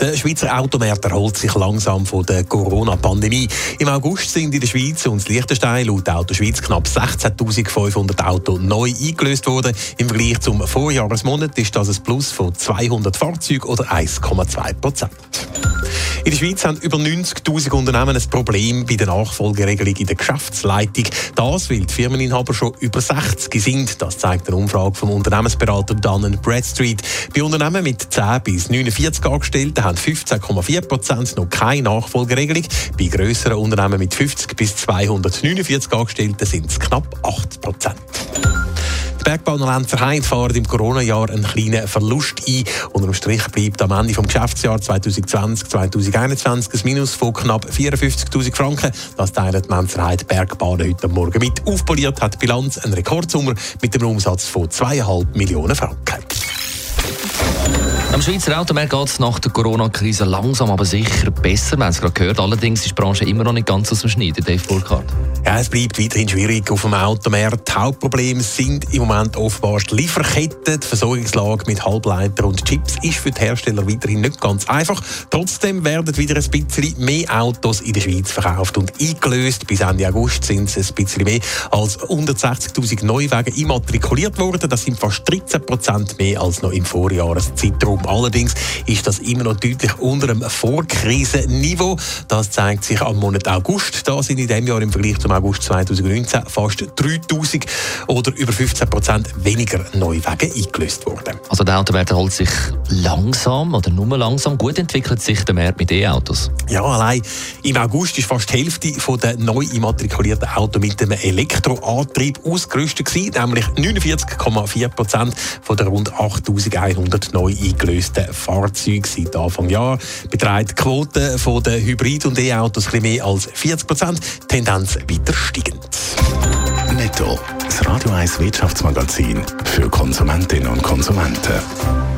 Der Schweizer Automarkt erholt sich langsam von der Corona-Pandemie. Im August sind in der Schweiz und Liechtenstein laut Autoschweiz knapp 16.500 Autos neu eingelöst worden. Im Vergleich zum Vorjahresmonat ist das ein Plus von 200 Fahrzeugen oder 1,2 Prozent. In der Schweiz haben über 90.000 Unternehmen ein Problem bei der Nachfolgeregelung in der Geschäftsleitung. Das, weil die Firmeninhaber schon über 60 sind. Das zeigt eine Umfrage vom Unternehmensberater Dun Bradstreet. Bei Unternehmen mit 10 bis 49 Angestellten haben 15,4 Prozent noch keine Nachfolgeregelung. Bei grösseren Unternehmen mit 50 bis 249 Angestellten sind es knapp 8 Prozent. Bergbauer Verein fahren im Corona-Jahr einen kleinen Verlust ein. Unter dem Strich bleibt am Ende des Geschäftsjahres 2020-2021 ein Minus von knapp 54.000 Franken. Das teilt die Menschheit Bergbahn heute Morgen mit. Aufpoliert hat die Bilanz einen Rekordsummer mit einem Umsatz von 2,5 Millionen Franken. Am Schweizer Automarkt geht es nach der Corona-Krise langsam aber sicher besser. Wir haben es gerade gehört. Allerdings ist die Branche immer noch nicht ganz aus dem Schneiden. Dave Burkhardt. Ja, es bleibt weiterhin schwierig auf dem Automarkt. Hauptprobleme sind im Moment offenbar die Lieferketten. Die Versorgungslage mit Halbleiter und Chips ist für die Hersteller weiterhin nicht ganz einfach. Trotzdem werden wieder ein bisschen mehr Autos in der Schweiz verkauft und eingelöst. Bis Ende August sind es ein bisschen mehr als 160.000 Neuwagen immatrikuliert worden. Das sind fast 13 Prozent mehr als noch im Vorjahreszeitraum. Allerdings ist das immer noch deutlich unter dem Vorkrisenniveau. Das zeigt sich am Monat August. Da sind in diesem Jahr im Vergleich zum August 2019 fast 3000 oder über 15 Prozent weniger Neuwagen eingelöst worden. Also der Automarkt erholt sich langsam oder nur langsam. Gut entwickelt sich der Markt mit E-Autos. Ja, allein im August ist fast die Hälfte der neu immatrikulierten Autos mit einem Elektroantrieb ausgerüstet gewesen, nämlich 49,4 Prozent von der rund 8100 neu eingelösten Fahrzeuge seit Anfang Jahr. Beträgt die Quote der Hybrid- und E-Autos ein mehr als 40 Prozent, Tendenz weiter steigend. Netto. Das Radio 1 Wirtschaftsmagazin für Konsumentinnen und Konsumenten.